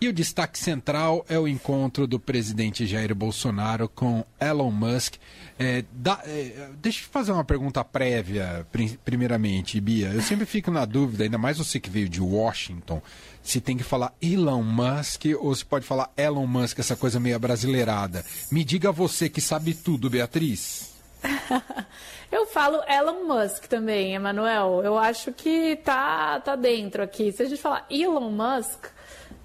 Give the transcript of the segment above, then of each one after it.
E o destaque central é o encontro do presidente Jair Bolsonaro com Elon Musk. É, da, é, deixa eu fazer uma pergunta prévia, primeiramente, Bia. Eu sempre fico na dúvida, ainda mais você que veio de Washington, se tem que falar Elon Musk ou se pode falar Elon Musk, essa coisa meio brasileirada. Me diga você que sabe tudo, Beatriz. Eu falo Elon Musk também, Emanuel. Eu acho que tá, tá dentro aqui. Se a gente falar Elon Musk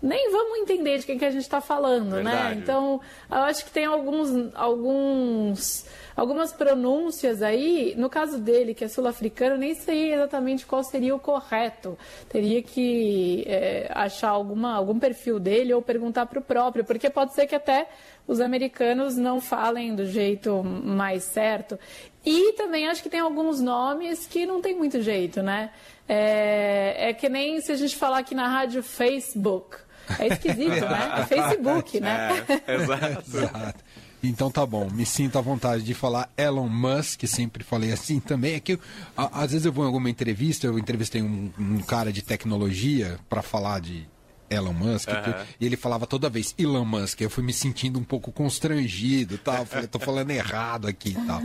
nem vamos entender de quem que a gente está falando, né? Verdade. né? Então, eu acho que tem alguns, alguns, algumas pronúncias aí. No caso dele, que é sul-africano, nem sei exatamente qual seria o correto. Teria que é, achar alguma, algum perfil dele ou perguntar para o próprio, porque pode ser que até os americanos não falem do jeito mais certo. E também acho que tem alguns nomes que não tem muito jeito, né? É, é que nem se a gente falar aqui na rádio Facebook. É esquisito, né? É Facebook, né? É, exato. exato. Então tá bom, me sinto à vontade de falar Elon Musk, sempre falei assim também. É que eu, às vezes eu vou em alguma entrevista, eu entrevistei um, um cara de tecnologia para falar de Elon Musk, uhum. e ele falava toda vez Elon Musk. Eu fui me sentindo um pouco constrangido, tal. Falei, tô falando errado aqui, tal.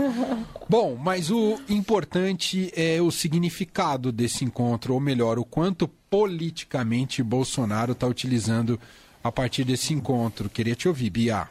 Bom, mas o importante é o significado desse encontro, ou melhor, o quanto politicamente Bolsonaro está utilizando a partir desse encontro. Queria te ouvir, Bia.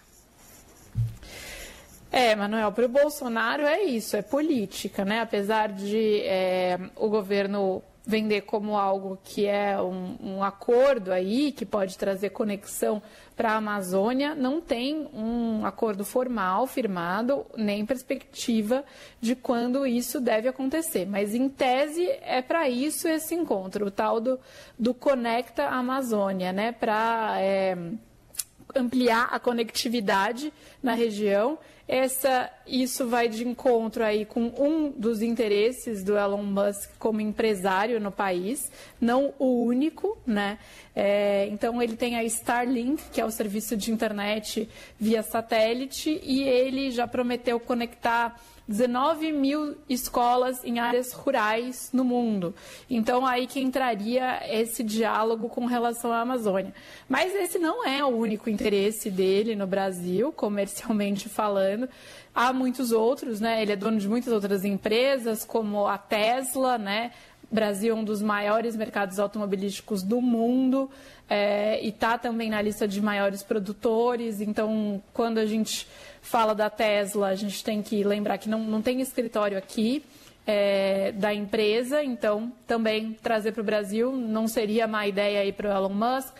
É, Manuel, para o Bolsonaro é isso, é política, né? Apesar de é, o governo vender como algo que é um, um acordo aí, que pode trazer conexão para a Amazônia, não tem um acordo formal firmado, nem perspectiva de quando isso deve acontecer. Mas, em tese, é para isso esse encontro, o tal do, do Conecta Amazônia, né? Para. É, ampliar a conectividade na região. Essa, isso vai de encontro aí com um dos interesses do Elon Musk como empresário no país, não o único, né? É, então ele tem a Starlink, que é o serviço de internet via satélite, e ele já prometeu conectar 19 mil escolas em áreas rurais no mundo. Então, aí que entraria esse diálogo com relação à Amazônia. Mas esse não é o único interesse dele no Brasil, comercialmente falando. Há muitos outros, né? Ele é dono de muitas outras empresas, como a Tesla, né? Brasil é um dos maiores mercados automobilísticos do mundo é, e está também na lista de maiores produtores. Então, quando a gente fala da Tesla, a gente tem que lembrar que não, não tem escritório aqui é, da empresa, então também trazer para o Brasil não seria má ideia aí para o Elon Musk.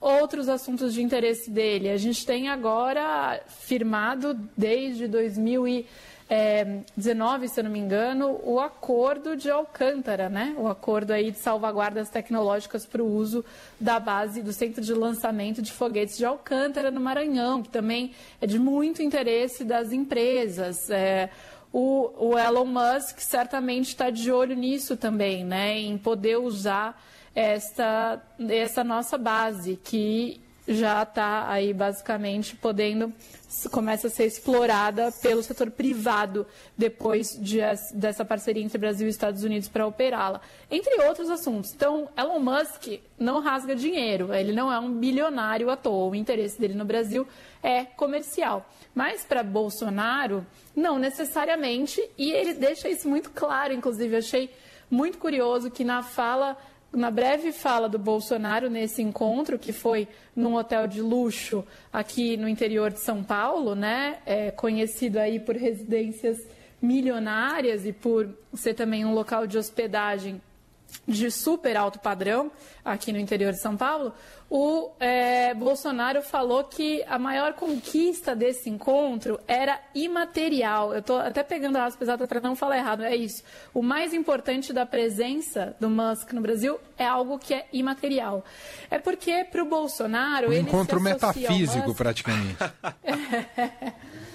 Outros assuntos de interesse dele, a gente tem agora firmado desde 2000 e é, 19, se eu não me engano, o acordo de Alcântara, né? O acordo aí de salvaguardas tecnológicas para o uso da base do centro de lançamento de foguetes de Alcântara no Maranhão, que também é de muito interesse das empresas. É, o, o Elon Musk certamente está de olho nisso também, né? Em poder usar essa, essa nossa base, que já está aí basicamente podendo começa a ser explorada pelo setor privado depois de, dessa parceria entre Brasil e Estados Unidos para operá-la, entre outros assuntos. Então, Elon Musk não rasga dinheiro, ele não é um bilionário à toa, o interesse dele no Brasil é comercial. Mas para Bolsonaro, não necessariamente, e ele deixa isso muito claro, inclusive, achei muito curioso que na fala na breve fala do Bolsonaro nesse encontro, que foi num hotel de luxo aqui no interior de São Paulo, né? É, conhecido aí por residências milionárias e por ser também um local de hospedagem de super alto padrão aqui no interior de São Paulo, o é, Bolsonaro falou que a maior conquista desse encontro era imaterial. Eu estou até pegando a aspas para não falar errado, é isso. O mais importante da presença do Musk no Brasil é algo que é imaterial. É porque para o Bolsonaro. Um encontro metafísico, Musk... praticamente. É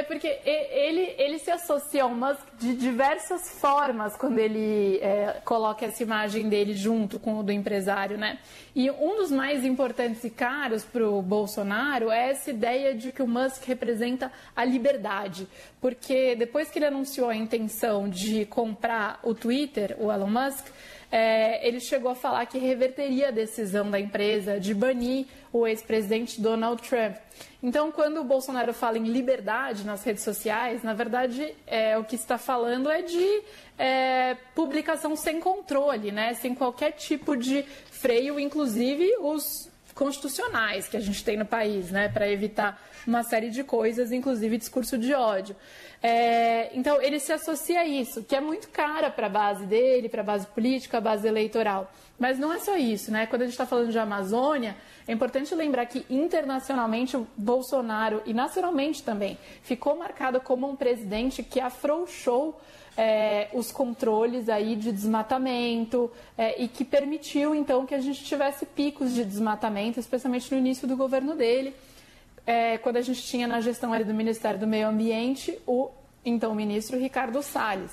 porque ele, ele se associa ao Musk de diversas formas quando ele é, coloca essa imagem dele junto com o do empresário, né? E um dos mais importantes e caros para o Bolsonaro é essa ideia de que o Musk representa a liberdade. Porque depois que ele anunciou a intenção de comprar o Twitter, o Elon Musk, é, ele chegou a falar que reverteria a decisão da empresa de banir o ex-presidente Donald Trump. Então, quando o Bolsonaro fala em liberdade nas redes sociais, na verdade, é, o que está falando é de é, publicação sem controle, né? sem qualquer tipo de freio, inclusive os constitucionais que a gente tem no país, né, para evitar uma série de coisas, inclusive discurso de ódio. É, então, ele se associa a isso, que é muito cara para a base dele, para a base política, a base eleitoral. Mas não é só isso, né? Quando a gente está falando de Amazônia, é importante lembrar que internacionalmente o Bolsonaro, e nacionalmente também, ficou marcado como um presidente que afrouxou é, os controles aí de desmatamento é, e que permitiu então que a gente tivesse picos de desmatamento, especialmente no início do governo dele, é, quando a gente tinha na gestão ali do Ministério do Meio Ambiente o então ministro Ricardo Salles.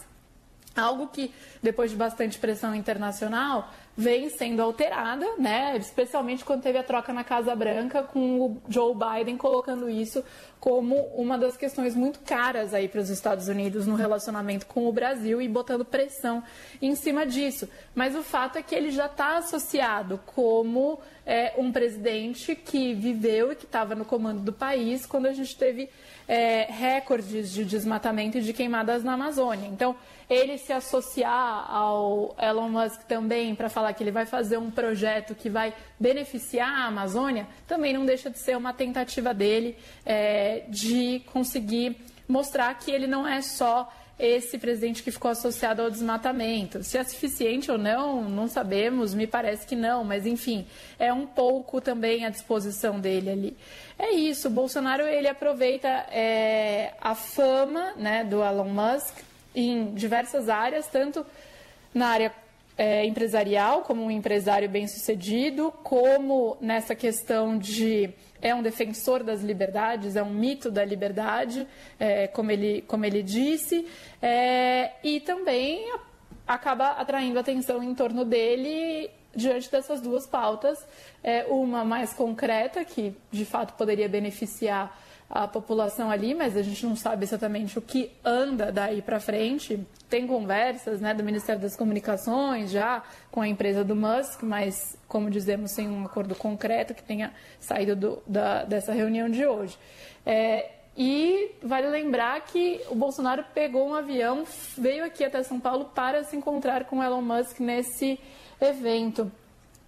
Algo que, depois de bastante pressão internacional, vem sendo alterada, né? especialmente quando teve a troca na Casa Branca, com o Joe Biden colocando isso como uma das questões muito caras aí para os Estados Unidos no relacionamento com o Brasil e botando pressão em cima disso. Mas o fato é que ele já está associado como é, um presidente que viveu e que estava no comando do país quando a gente teve é, recordes de desmatamento e de queimadas na Amazônia. Então, ele se associar ao Elon Musk também para falar que ele vai fazer um projeto que vai beneficiar a Amazônia, também não deixa de ser uma tentativa dele é, de conseguir mostrar que ele não é só esse presidente que ficou associado ao desmatamento. Se é suficiente ou não, não sabemos, me parece que não, mas enfim, é um pouco também a disposição dele ali. É isso, Bolsonaro ele aproveita é, a fama né, do Elon Musk em diversas áreas, tanto na área é, empresarial, como um empresário bem-sucedido, como nessa questão de é um defensor das liberdades, é um mito da liberdade, é, como, ele, como ele disse, é, e também acaba atraindo atenção em torno dele diante dessas duas pautas, é, uma mais concreta, que de fato poderia beneficiar a população ali, mas a gente não sabe exatamente o que anda daí para frente. Tem conversas né, do Ministério das Comunicações já com a empresa do Musk, mas, como dizemos, sem um acordo concreto que tenha saído do, da, dessa reunião de hoje. É, e vale lembrar que o Bolsonaro pegou um avião, veio aqui até São Paulo para se encontrar com Elon Musk nesse evento.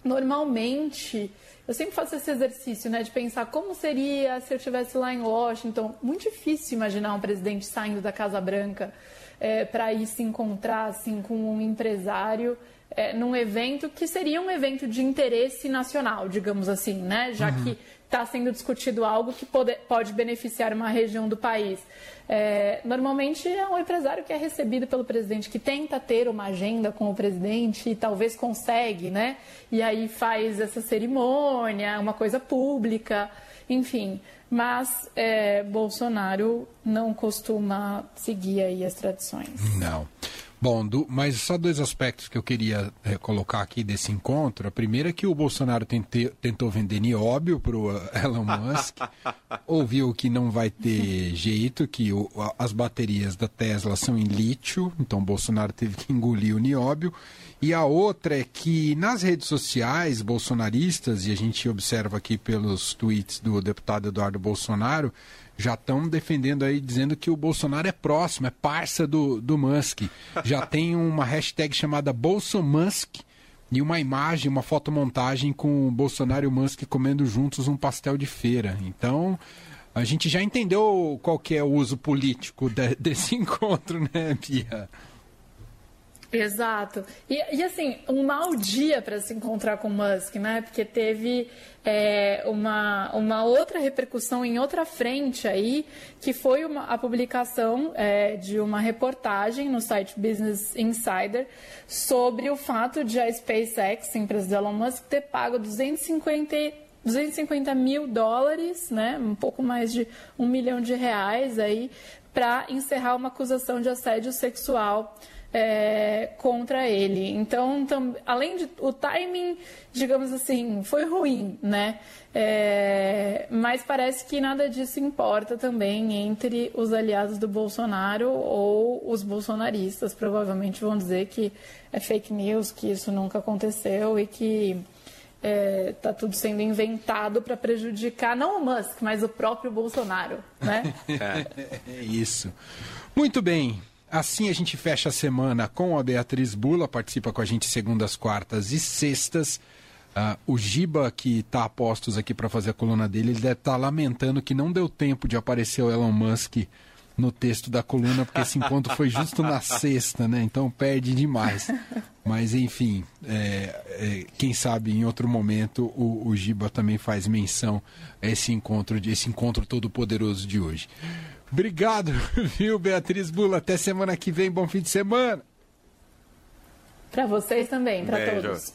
Normalmente, eu sempre faço esse exercício, né, de pensar como seria se eu estivesse lá em Washington. Muito difícil imaginar um presidente saindo da Casa Branca é, para ir se encontrar assim com um empresário é, num evento que seria um evento de interesse nacional, digamos assim, né? Já uhum. que está sendo discutido algo que pode, pode beneficiar uma região do país. É, normalmente é um empresário que é recebido pelo presidente, que tenta ter uma agenda com o presidente e talvez consegue, né? E aí faz essa cerimônia, uma coisa pública, enfim. Mas é, Bolsonaro não costuma seguir aí as tradições. Não. Bom, do, mas só dois aspectos que eu queria é, colocar aqui desse encontro. A primeira é que o Bolsonaro tente, tentou vender nióbio para o Elon Musk, ouviu que não vai ter jeito, que o, as baterias da Tesla são em lítio, então o Bolsonaro teve que engolir o nióbio. E a outra é que nas redes sociais bolsonaristas, e a gente observa aqui pelos tweets do deputado Eduardo Bolsonaro, já estão defendendo aí, dizendo que o Bolsonaro é próximo, é parça do, do Musk. Já tem uma hashtag chamada BolsoMusk e uma imagem, uma fotomontagem com o Bolsonaro e o Musk comendo juntos um pastel de feira. Então, a gente já entendeu qual que é o uso político de, desse encontro, né, Pia? Exato. E, e, assim, um mau dia para se encontrar com Musk, né? Porque teve é, uma, uma outra repercussão em outra frente aí, que foi uma, a publicação é, de uma reportagem no site Business Insider sobre o fato de a SpaceX, empresa do Elon Musk, ter pago 250 250 mil dólares, né, um pouco mais de um milhão de reais aí, para encerrar uma acusação de assédio sexual é, contra ele. Então, tam, além de o timing, digamos assim, foi ruim, né? É, mas parece que nada disso importa também entre os aliados do Bolsonaro ou os bolsonaristas. Provavelmente vão dizer que é fake news, que isso nunca aconteceu e que está é, tá tudo sendo inventado para prejudicar não o Musk, mas o próprio Bolsonaro, né? é isso. Muito bem. Assim a gente fecha a semana com a Beatriz Bula, participa com a gente segundas, quartas e sextas. Uh, o Giba, que está a postos aqui para fazer a coluna dele, ele deve estar tá lamentando que não deu tempo de aparecer o Elon Musk no texto da coluna, porque esse encontro foi justo na sexta, né? Então perde demais. Mas enfim, é, é, quem sabe em outro momento o, o Giba também faz menção a esse encontro, esse encontro todo poderoso de hoje. Obrigado, viu, Beatriz Bula? Até semana que vem. Bom fim de semana. Para vocês também, para todos.